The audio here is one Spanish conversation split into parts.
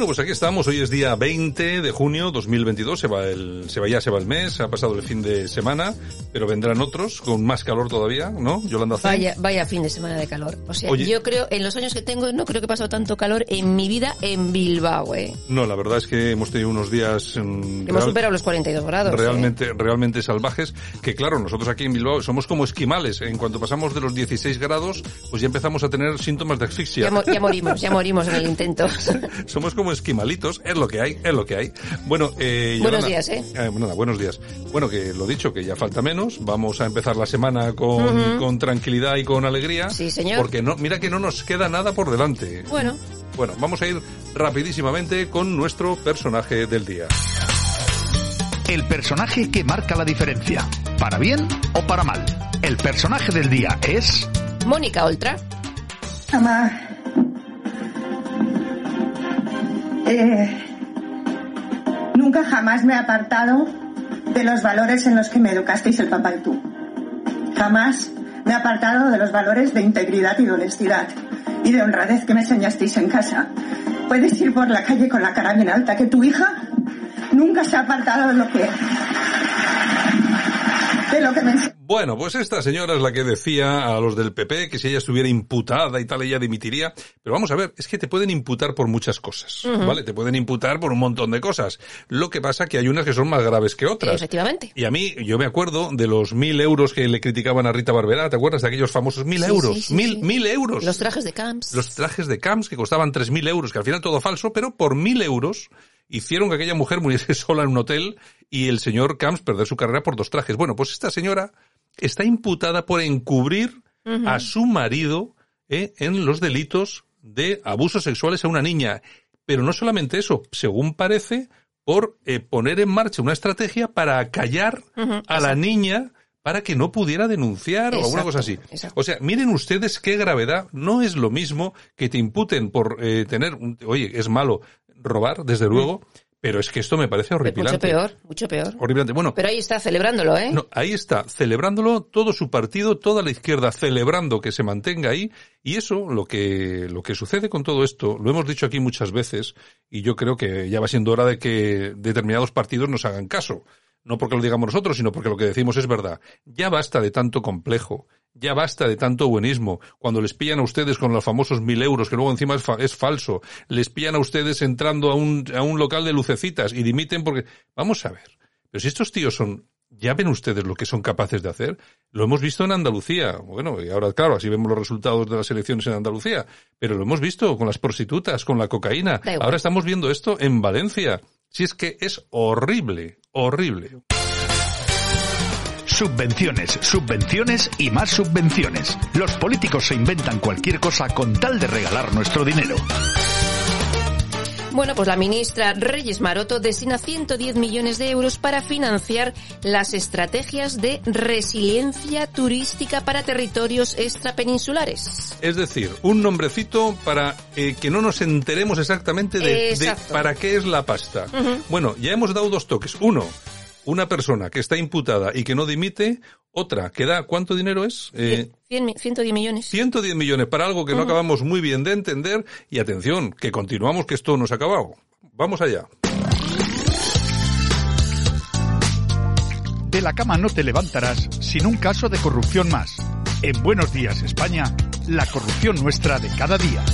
Bueno, pues aquí estamos. Hoy es día 20 de junio 2022. Se va el, se va ya, se va el mes. Ha pasado el fin de semana, pero vendrán otros con más calor todavía, ¿no? Yolanda C. Vaya, vaya fin de semana de calor. O sea, Oye. yo creo, en los años que tengo, no creo que he pasado tanto calor en mi vida en Bilbao, eh. No, la verdad es que hemos tenido unos días mm, Hemos real- superado los 42 grados. eh. realmente, realmente salvajes, que claro, nosotros aquí en Bilbao somos como esquimales. En cuanto pasamos de los 16 grados, pues ya empezamos a tener síntomas de asfixia. Ya, mo- ya morimos, ya morimos en el intento. Somos como esquimalitos, es lo que hay, es lo que hay. Bueno, eh, Buenos Yolanda- días, ¿eh? nada, buenos días. Bueno, que lo dicho, que ya falta menos. Vamos a empezar la semana con, con tranquilidad y con alegría. Sí, señor. Porque no, mira que no nos queda nada por delante. bueno, Bueno, vamos a ir rapidísimamente con nuestro personaje del día. El personaje que marca la diferencia. Para bien o para mal. El personaje del día es... Mónica Oltra. Mamá. Eh, nunca jamás me he apartado de los valores en los que me educasteis el papá y tú. Jamás me he apartado de los valores de integridad y de honestidad y de honradez que me enseñasteis en casa. Puedes ir por la calle con la cara bien alta, que tu hija nunca se ha apartado de lo que de lo que me enseñaste. Bueno, pues esta señora es la que decía a los del PP que si ella estuviera imputada y tal, ella dimitiría. Pero vamos a ver, es que te pueden imputar por muchas cosas, ¿vale? Te pueden imputar por un montón de cosas. Lo que pasa que hay unas que son más graves que otras. Efectivamente. Y a mí, yo me acuerdo de los mil euros que le criticaban a Rita Barberá, ¿te acuerdas de aquellos famosos mil Sí, euros? sí, sí, mil, sí. mil euros. Los trajes de camps. Los trajes de Camps que costaban tres mil euros, que al final todo falso, pero por mil euros hicieron que aquella mujer muriese sola en un hotel y el señor Camps perder su carrera por dos trajes. Bueno, pues esta señora está imputada por encubrir a su marido eh, en los delitos de abusos sexuales a una niña. Pero no solamente eso, según parece, por eh, poner en marcha una estrategia para callar a la niña para que no pudiera denunciar o alguna cosa así. exacto. O sea, miren ustedes qué gravedad. No es lo mismo que te imputen por eh, tener, un- oye, es malo robar, desde luego, pero es que esto me parece horripilante. Mucho peor, mucho peor. Horripilante. Bueno, Pero ahí está celebrándolo, ¿eh? no, ahí está, celebrándolo todo su partido, toda la izquierda celebrando que se mantenga ahí, y eso, lo que, lo que sucede con todo esto, lo hemos dicho aquí muchas veces, y yo creo que ya va siendo hora de que determinados partidos nos hagan caso. No porque lo digamos nosotros, sino porque lo que decimos es verdad. Ya basta de tanto complejo, ya basta de tanto buenismo. Cuando les pillan a ustedes con los famosos mil euros, que luego encima es, fa- es falso, les pillan a ustedes entrando a un, a un local de lucecitas y dimiten porque... Vamos a ver. Pero si estos tíos son, ya ven ustedes lo que son capaces de hacer. Lo hemos visto en Andalucía. Bueno, y ahora, claro, así vemos los resultados de las elecciones en Andalucía. Pero lo hemos visto con las prostitutas, con la cocaína. Ahora estamos viendo esto en Valencia. Si es que es horrible, horrible. Subvenciones, subvenciones y más subvenciones. Los políticos se inventan cualquier cosa con tal de regalar nuestro dinero. Bueno, pues la ministra Reyes Maroto destina 110 millones de euros para financiar las estrategias de resiliencia turística para territorios extrapeninsulares. Es decir, un nombrecito para eh, que no nos enteremos exactamente de, para qué es la pasta. Bueno, ya hemos dado dos toques. Uno, una persona que está imputada y que no dimite. Otra, que da, ¿cuánto dinero es? Eh, 100 mi- 110 millones. 110 millones para algo que no acabamos muy bien de entender. Y atención, que continuamos que esto no se ha acabado. Vamos allá. De la cama no te levantarás sin un caso de corrupción más. En Buenos Días España, la corrupción nuestra de cada día.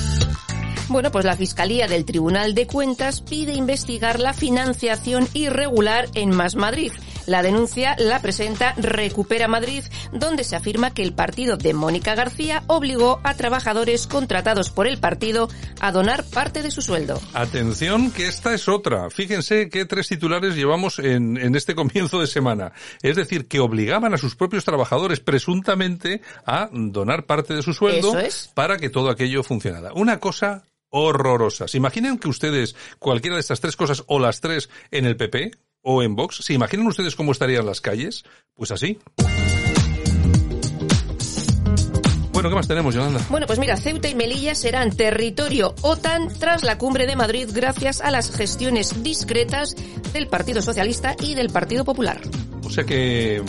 Bueno, pues la Fiscalía del Tribunal de Cuentas pide investigar la financiación irregular en Más Madrid. La denuncia la presenta Recupera Madrid, donde se afirma que el partido de Mónica García obligó a trabajadores contratados por el partido a donar parte de su sueldo. Atención, que esta es otra. Fíjense qué tres titulares llevamos en, en este comienzo de semana. Es decir, que obligaban a sus propios trabajadores presuntamente a donar parte de su sueldo es. para que todo aquello funcionara. Una cosa horrorosa. ¿Se imaginan que ustedes, cualquiera de estas tres cosas o las tres en el PP o en Vox, ¿se imaginan ustedes cómo estarían las calles? Pues así. Bueno, ¿qué más tenemos, Yolanda? Bueno, pues mira, Ceuta y Melilla serán territorio OTAN tras la cumbre de Madrid gracias a las gestiones discretas del Partido Socialista y del Partido Popular. O sea que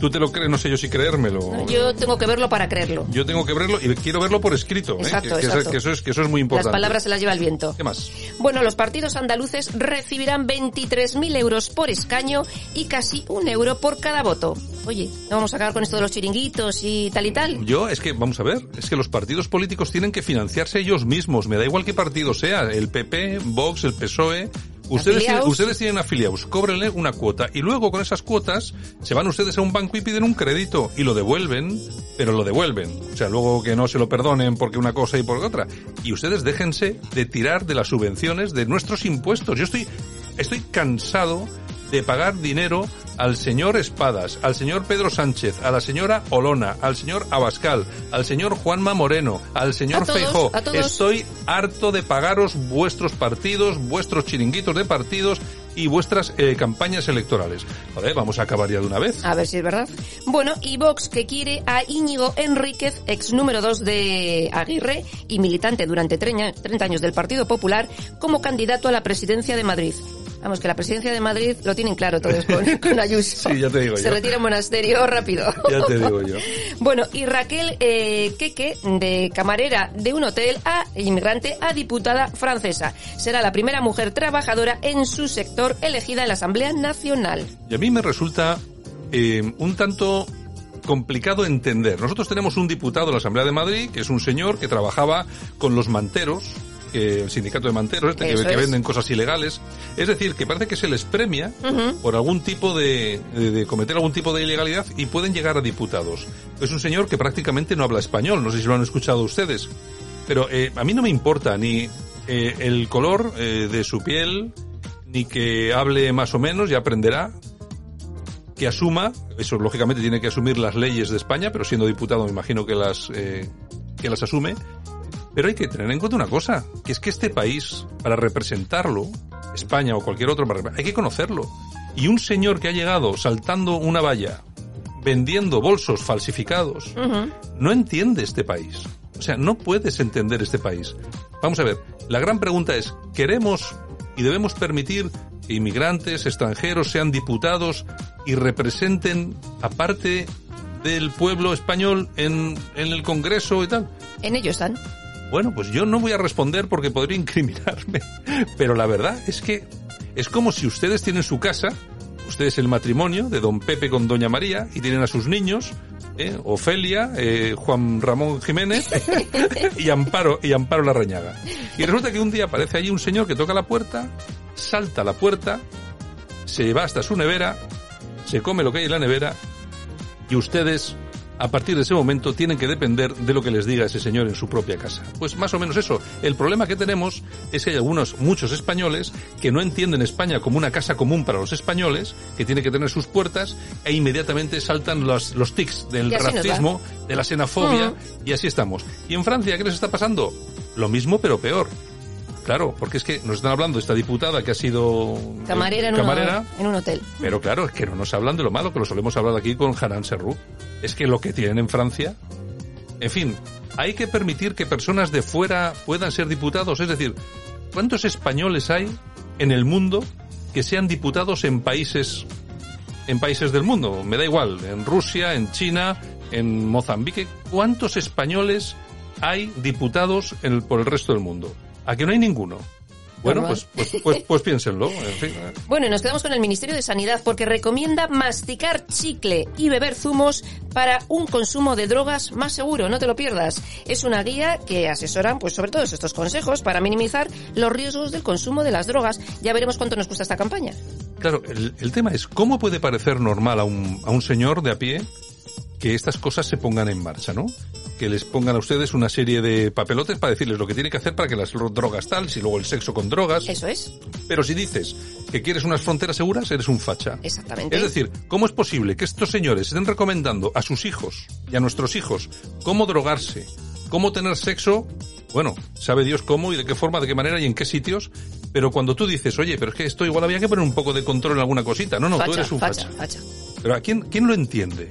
tú te lo crees, no sé yo si creérmelo. Yo tengo que verlo para creerlo. Yo tengo que verlo y quiero verlo por escrito. ¿eh? Exacto, que eso- exacto. que eso es, que eso es muy importante. Las palabras se las lleva el viento. ¿Qué más? Bueno, los partidos andaluces recibirán 23.000 euros por escaño y casi un euro por cada voto. Oye, ¿no vamos a acabar con esto de los chiringuitos y tal y tal? Yo, es que, vamos a ver, es que los partidos políticos tienen que financiarse ellos mismos. Me da igual qué partido sea, el PP, Vox, el PSOE. Ustedes tienen, ustedes tienen afiliados, cóbrenle una cuota y luego con esas cuotas se van ustedes a un banco y piden un crédito y lo devuelven, pero lo devuelven. O sea, luego que no se lo perdonen porque una cosa y por otra. Y ustedes déjense de tirar de las subvenciones de nuestros impuestos. Yo estoy, estoy cansado de pagar dinero al señor Espadas, al señor Pedro Sánchez, a la señora Olona, al señor Abascal, al señor Juanma Moreno, al señor Feijó. Estoy harto de pagaros vuestros partidos, vuestros chiringuitos de partidos y vuestras eh, campañas electorales. Joder, vamos a acabar ya de una vez. A ver si es verdad. Bueno, y Vox que quiere a Íñigo Enríquez, ex número 2 de Aguirre y militante durante 30 años del Partido Popular, como candidato a la presidencia de Madrid. Vamos, que la presidencia de Madrid lo tienen claro todos con, con Ayuso. Sí, ya te digo Se yo. retira en monasterio rápido. Ya te digo yo. Bueno, y Raquel eh, Queque, de camarera de un hotel a inmigrante a diputada francesa. Será la primera mujer trabajadora en su sector elegida en la Asamblea Nacional. Y a mí me resulta eh, un tanto complicado entender. Nosotros tenemos un diputado en la Asamblea de Madrid, que es un señor que trabajaba con los manteros, que el sindicato de manteros, este, que, venden cosas ilegales. Es decir, que parece que se les premia por algún tipo de, de- de cometer algún tipo de ilegalidad y pueden llegar a diputados. Es un señor que prácticamente no habla español, no sé si lo han escuchado ustedes. Pero eh, a mí no me importa ni eh, el color eh, de su piel, ni que hable más o menos, ya aprenderá, que asuma, eso lógicamente tiene que asumir las leyes de España, pero siendo diputado me imagino que las, eh, que las asume. Pero hay que tener en cuenta una cosa, que es que este país, para representarlo, España o cualquier otro, hay que conocerlo. Y un señor que ha llegado saltando una valla, vendiendo bolsos falsificados, no entiende este país. O sea, no puedes entender este país. Vamos a ver, la gran pregunta es, ¿queremos y debemos permitir que inmigrantes, extranjeros sean diputados y representen a parte del pueblo español en, en el Congreso y tal? En ello están. Bueno, pues yo no voy a responder porque podría incriminarme. Pero la verdad es que es como si ustedes tienen su casa, ustedes el matrimonio de don Pepe con doña María y tienen a sus niños, ¿eh? Ofelia, eh, Juan Ramón Jiménez y Amparo y Amparo Larrañaga. Y resulta que un día aparece allí un señor que toca la puerta, salta a la puerta, se va hasta su nevera, se come lo que hay en la nevera y ustedes a partir de ese momento tienen que depender de lo que les diga ese señor en su propia casa. Pues más o menos eso. El problema que tenemos es que hay algunos, muchos españoles que no entienden España como una casa común para los españoles, que tiene que tener sus puertas e inmediatamente saltan los, los tics del racismo, de la xenofobia y así estamos. Y en Francia, ¿qué les está pasando? Lo mismo pero peor. Claro, porque es que nos están hablando de esta diputada que ha sido eh, Camarera en, una- camarera en un hotel. pero claro, es que no nos hablan de lo malo, que lo solemos hablar aquí con Hanan Serrou. Es que lo que tienen en Francia... En fin, hay que permitir que personas de fuera puedan ser diputados. Es decir, ¿cuántos españoles hay en el mundo que sean diputados en países en países del mundo? Me da igual, en Rusia, en China, en Mozambique. ¿Cuántos españoles hay diputados en el- por el resto del mundo? ¿A que no hay ninguno? Bueno, pues, pues, pues, pues piénsenlo. En fin. Bueno, y nos quedamos con el Ministerio de Sanidad porque recomienda masticar chicle y beber zumos para un consumo de drogas más seguro, no te lo pierdas. Es una guía que asesoran pues sobre todos estos consejos para minimizar los riesgos del consumo de las drogas. Ya veremos cuánto nos cuesta esta campaña. Claro, el, el tema es, ¿cómo puede parecer normal a un, a un señor de a pie que estas cosas se pongan en marcha, ¿no? Que les pongan a ustedes una serie de papelotes para decirles lo que tiene que hacer para que las drogas tal, si luego el sexo con drogas. Eso es. Pero si dices que quieres unas fronteras seguras, eres un facha. Exactamente. Es decir, ¿cómo es posible que estos señores estén recomendando a sus hijos y a nuestros hijos cómo drogarse, cómo tener sexo? Bueno, sabe Dios cómo y de qué forma, de qué manera y en qué sitios. Pero cuando tú dices, oye, pero es que esto igual había que poner un poco de control en alguna cosita. No, no, tú eres un facha, facha. facha. Pero ¿a quién, quién lo entiende?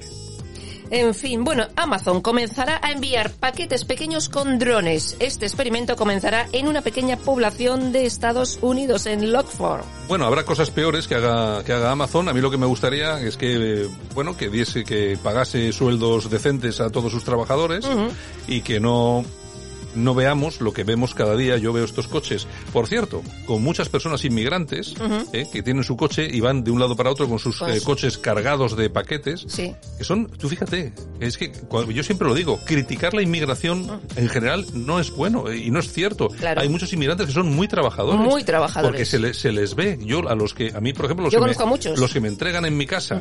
En fin, bueno, Amazon comenzará a enviar paquetes pequeños con drones. Este experimento comenzará en una pequeña población de Estados Unidos, en Lockford. Bueno, habrá cosas peores que haga, que haga Amazon. A mí lo que me gustaría es que, eh, bueno, que diese, que pagase sueldos decentes a todos sus trabajadores y que no, no veamos lo que vemos cada día. Yo veo estos coches, por cierto, con muchas personas inmigrantes eh, que tienen su coche y van de un lado para otro con sus Pues- eh, coches cargados de paquetes. Sí. Que son, tú fíjate, es que cuando- yo siempre lo digo, criticar la inmigración en general no es bueno eh, y no es cierto. Claro. Hay muchos inmigrantes que son muy trabajadores. Muy trabajadores. Porque se, le- se les ve. Yo a los que, a mí por ejemplo, los, Yo que, me, a muchos. Mm. los que me entregan en mi casa,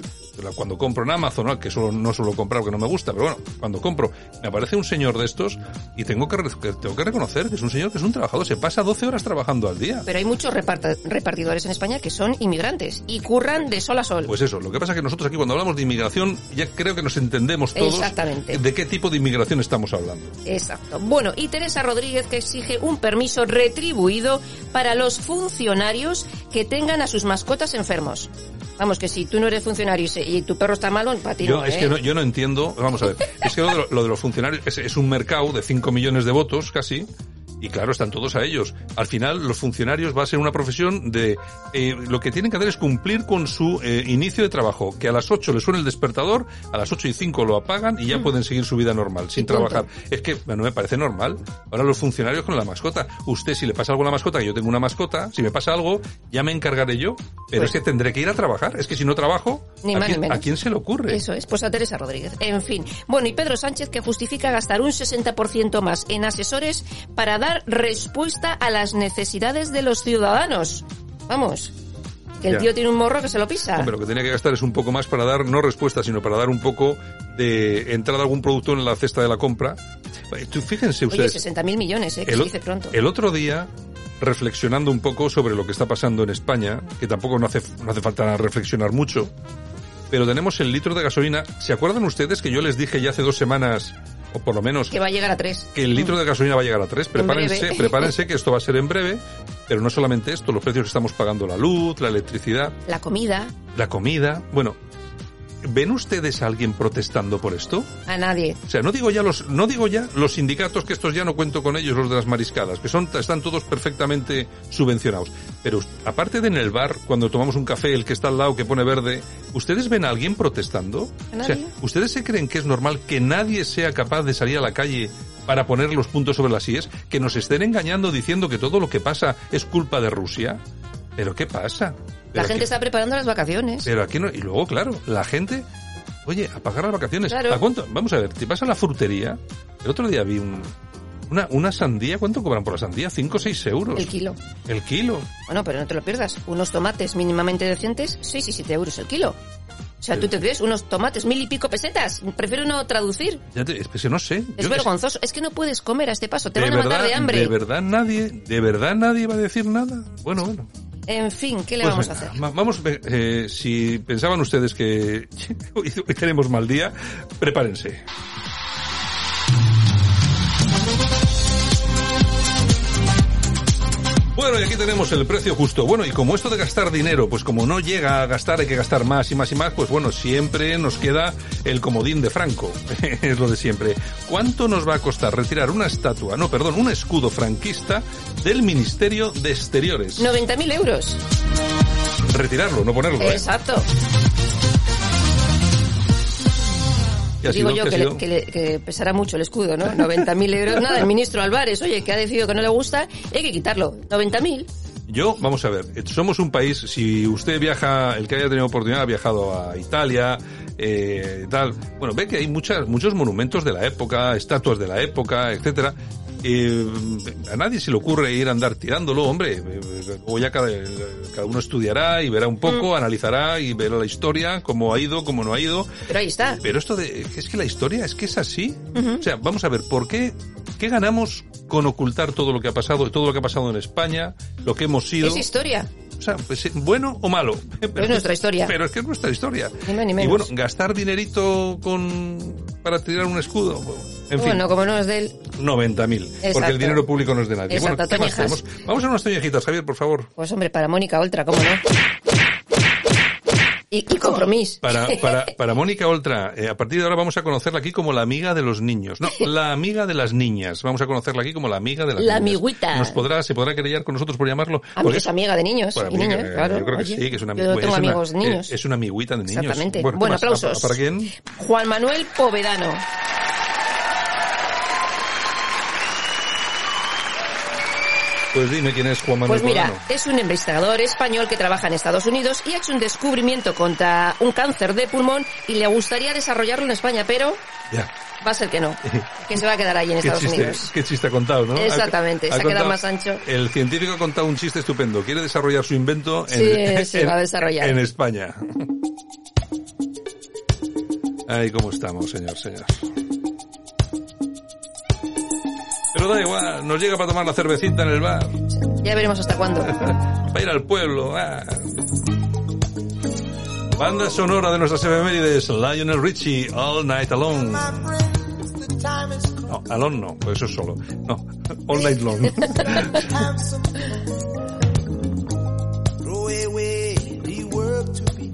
cuando compro en Amazon, ¿no? que solo, no suelo comprar porque no me gusta, pero bueno, cuando compro, me aparece un señor de estos y tengo que, que tengo que reconocer que es un señor que es un trabajador, se pasa 12 horas trabajando al día. Pero hay muchos repartidores en España que son inmigrantes y curran de sol a sol. Pues eso, lo que pasa es que nosotros aquí cuando hablamos de inmigración ya creo que nos entendemos todos Exactamente. de qué tipo de inmigración estamos hablando. Exacto. Bueno, y Teresa Rodríguez que exige un permiso retribuido para los funcionarios que tengan a sus mascotas enfermos. Vamos, que si tú no eres funcionario y, tu perro está malo, para ti Yo, no, es ¿eh? que no, yo no entiendo, vamos a ver, es que lo de, lo- lo de los funcionarios es, es un mercado de 5 millones de votos casi, y claro, están todos a ellos. Al final, los funcionarios va a ser una profesión de, eh, lo que tienen que hacer es cumplir con su eh, inicio de trabajo, que a las 8 les suena el despertador, a las 8 y 5 lo apagan y ya pueden seguir su vida normal, sin punto. trabajar. Es que no me parece normal. Ahora los funcionarios con la mascota. Usted, si le pasa algo a la mascota, que yo tengo una mascota, si me pasa algo, ya me encargaré yo. Pero Pues- es que tendré que ir a trabajar. Es que si no trabajo, Ni ¿a, más ni quién, menos. ¿a quién se le ocurre? Eso es, pues a Teresa Rodríguez. En fin. Bueno, y Pedro Sánchez que justifica gastar un 60% más en asesores para dar respuesta a las necesidades de los ciudadanos. Vamos, que el Ya. tío tiene un morro que se lo pisa. Hombre, lo que tenía que gastar es un poco más para dar, no respuesta, sino para dar un poco de entrada a algún producto en la cesta de la compra. Eh, Fíjense Oye, ustedes, 60.000 millones, ¿eh? Que el, se dice pronto. el otro día, reflexionando un poco sobre lo que está pasando en España, que tampoco no hace, no hace falta reflexionar mucho, pero tenemos el litro de gasolina. ¿Se acuerdan ustedes que yo les dije ya hace dos semanas, o por lo menos, Que va a llegar a 3. que el litro de gasolina va a llegar a 3. Prepárense, prepárense que esto va a ser en breve, pero no solamente esto, los precios que estamos pagando, la luz, la electricidad, La comida, la comida. Bueno, ¿ven ustedes a alguien protestando por esto? a nadie. O sea, no digo ya los, no digo ya los sindicatos, que estos ya no cuento con ellos, los de las mariscadas, que son, están todos perfectamente subvencionados. Pero aparte de en el bar, cuando tomamos un café, el que está al lado que pone verde, ¿ustedes ven a alguien protestando? ¿A O sea, nadie? ¿ustedes se creen que es normal que nadie sea capaz de salir a la calle para poner los puntos sobre las IES? Que nos estén engañando diciendo que todo lo que pasa es culpa de Rusia. ¿Pero qué pasa? La ¿Pero gente está preparando las vacaciones. pero aquí no, y luego, claro, la gente, oye, a pagar las vacaciones. Claro. ¿A cuánto? Vamos a ver, te vas a la frutería. El otro día vi un, una, una sandía, ¿cuánto cobran por la sandía? ¿5 o 6 euros? El kilo. El kilo. Bueno, pero no te lo pierdas. Unos tomates mínimamente decentes, 6 y 7 euros el kilo. O sea, ¿tú te crees? Unos tomates, mil y pico pesetas. Prefiero no traducir. Ya te- es que no sé. Es Yo- vergonzoso. Es que no puedes comer a este paso. Te de van a matar de hambre. De verdad nadie, de verdad nadie va a decir nada. Bueno, bueno. En fin, ¿qué le Pues vamos a hacer? va- Vamos, eh, si pensaban ustedes que hoy tenemos mal día, prepárense. Bueno, y aquí tenemos el precio justo. Bueno, y como esto de gastar dinero, pues como no llega a gastar, hay que gastar más y más y más, pues bueno, siempre nos queda el comodín de Franco. es lo de siempre. ¿Cuánto nos va a costar retirar una estatua, no, perdón, un escudo franquista del Ministerio de Exteriores? 90.000 euros. Retirarlo, no ponerlo, ¿eh? Exacto. ¿Qué Digo yo ¿Qué ha que, le- sido? que le- que pesará mucho el escudo, ¿no? 90.000 euros. Nada, el ministro Álvarez, oye, que ha decidido que no le gusta, hay que quitarlo. 90.000. Yo, vamos a ver, eh, somos un país, si usted viaja, el que haya tenido oportunidad ha viajado a Italia, eh, tal, bueno, ve que hay muchas, muchos monumentos de la época, estatuas de la época, etcétera, eh, a nadie se le ocurre ir a andar tirándolo, hombre. eh, O ya cada, cada uno estudiará y verá un poco, analizará y verá la historia, cómo ha ido, cómo no ha ido. Pero ahí está. Pero esto de, es que la historia es que es así. O sea, vamos a ver, ¿por qué, qué ganamos con ocultar todo lo que ha pasado, todo lo que ha pasado en España, lo que hemos sido? Es historia. O sea, pues, eh, bueno o malo. Pero es nuestra historia. Pero es que es nuestra historia. Ni más ni Y menos. bueno, gastar dinerito con, para tirar un escudo. bueno, En fin. Bueno, como no es de él, 90.000. Porque el dinero público no es de nadie. Exacto, bueno, ¿qué más? Vamos a unas toñejitas, Javier, por favor. pues hombre, para Mónica Oltra, ¿cómo no? Y, y compromiso. Para, para, para Mónica Oltra, eh, a partir de ahora vamos a conocerla aquí como la amiga de los niños. No, la amiga de las niñas. Vamos a conocerla aquí como la amiga de las La niñas. amiguita. ¿Nos podrá, se podrá querellar con nosotros por llamarlo? A mí Porque es amiga de niños y amiga, niñas, eh, claro. Yo creo que Oye, sí, que es una es tengo una- amigos eh, niños. Es una amiguita de niños. Exactamente. Bueno, ¿qué Bueno, aplausos. ¿Para quién? Juan Manuel Povedano. Pues dime quién es Juan Manuel Pues mira, Podano. es un investigador español que trabaja en Estados Unidos y ha hecho un descubrimiento contra un cáncer de pulmón y le gustaría desarrollarlo en España, pero Ya. va a ser que no, que se va a quedar ahí en Estados chiste, Unidos. qué chiste ha contado, ¿no? Exactamente, Ha- se ha quedado más ancho. El científico ha contado un chiste estupendo. Quiere desarrollar su invento en, Sí, sí, en- va a desarrollar. en España. Ay, cómo estamos, señor, señor. Pero da igual, nos llega para tomar la cervecita en el bar, Ya veremos hasta cuándo. para ir al pueblo. ah. Banda sonora de nuestras efemérides, Lionel Richie, All Night Alone. No, alone no, pues eso es solo. No, All Night Long.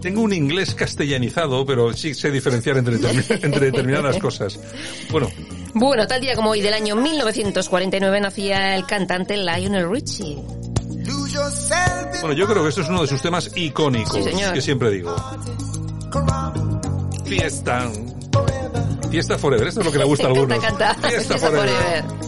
Tengo un inglés castellanizado, pero sí sé diferenciar entre, entre determinadas cosas. Bueno, Bueno, tal día como hoy del año 1949 nacía el cantante Lionel Richie. bueno, yo creo que esto es uno de sus temas icónicos, Sí, que siempre digo. Fiesta. Fiesta Forever, esto es lo que le gusta a algunos. Canta, canta. Fiesta Fiesta Forever. Forever.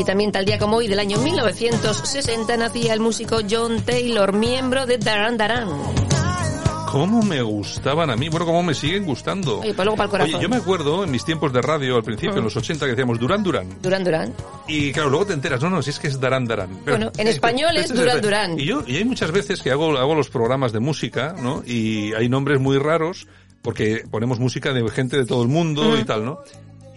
Y también tal día como hoy del año 1960 nacía el músico John Taylor, miembro de Daran Daran. ¿Cómo me gustaban a mí? Bueno, ¿cómo me siguen gustando? Oye, pues luego para el corazón. Oye, yo me acuerdo en mis tiempos de radio, al principio, en los 80, que decíamos Durán Durán. Duran Duran. Y claro, luego te enteras, no, no, si es que es Darán Darán. Pero- Bueno, en español es este Durán Durán. Y yo, y hay muchas veces que hago, hago los programas de música, ¿no? Y hay nombres muy raros, porque ponemos música de gente de todo el mundo y tal, ¿no?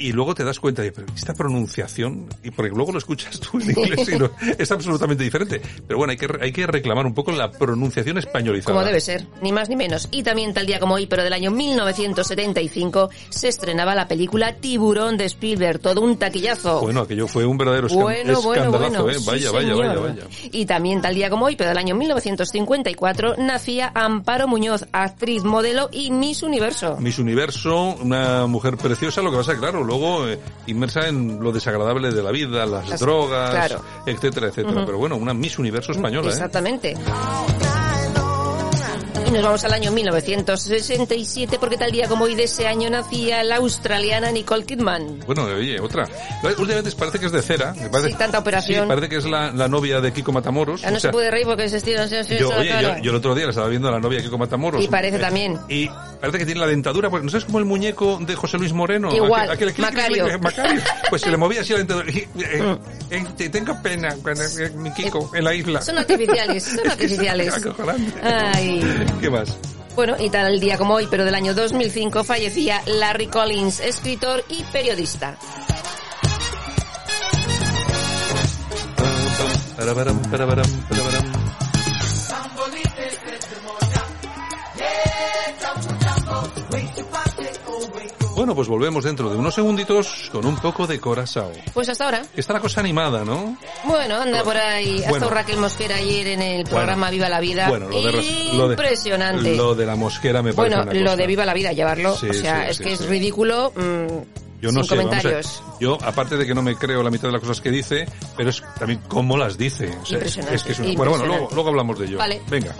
Y luego te das cuenta de, pero esta pronunciación, y porque luego lo escuchas tú en inglés y no- es absolutamente diferente. Pero bueno, hay que, hay que reclamar un poco la pronunciación españolizada. Como debe ser, ni más ni menos. Y también tal día como hoy, pero del año 1975, se estrenaba la película Tiburón de Spielberg, todo un taquillazo. Bueno, aquello fue un verdadero Bueno, bueno, escandalazo, bueno. ¿eh? Sí, Vaya, vaya, vaya, vaya. Y también tal día como hoy, pero del año 1954, nacía Amparo Muñoz, actriz, modelo y Miss Universo. Miss Universo, una mujer preciosa, lo que pasa, claro, luego eh, inmersa en lo desagradable de la vida, las Las- drogas, claro. etcétera, etcétera. Pero bueno, una Miss Universo española, ¿eh? Y nos vamos al año 1967 porque tal día como hoy de ese año nacía la australiana Nicole Kidman. Bueno, oye, otra. Últimamente parece que es de cera. me Parece, Sí, tanta operación. Sí, parece que es la, la novia de Kiko Matamoros. Ya no o sea, se puede reír porque se estira así, así, yo, oye, yo, yo el otro día la estaba viendo a la novia de Kiko Matamoros. Y parece Eh, también. Y parece que tiene la dentadura, pues, ¿no sabes como el muñeco de José Luis Moreno? Igual, Aquel- aquel- Macario. Mm. Macario. Pues se le movía así la dentadura. Y, eh, eh, te tengo pena, eh, mi Kiko, en la isla. Son artificiales, son artificiales. Acojonante. ¿Qué más? Bueno, y tal día como hoy, pero del año 2005, fallecía Larry Collins, escritor y periodista. Bueno, pues volvemos dentro de unos segunditos con un poco de corazao. Pues hasta ahora. Está la cosa animada, ¿no? Bueno, anda por ahí. Ha Bueno. estado Raquel Mosquera ayer en el programa Viva la Vida. Bueno, lo de, lo de- Impresionante. Lo de la mosquera me parece bueno, una lo de Viva la Vida, llevarlo. Sí, o sea, sí, es sí, que es ridículo. mm, Yo no sin sé, vamos a ver. comentarios. Yo, aparte de que no me creo la mitad de las cosas que dice, pero es también cómo las dice. O sea, es- Impresionante, es que es una- Bueno, bueno, luego, luego hablamos de ello. Vale. Venga.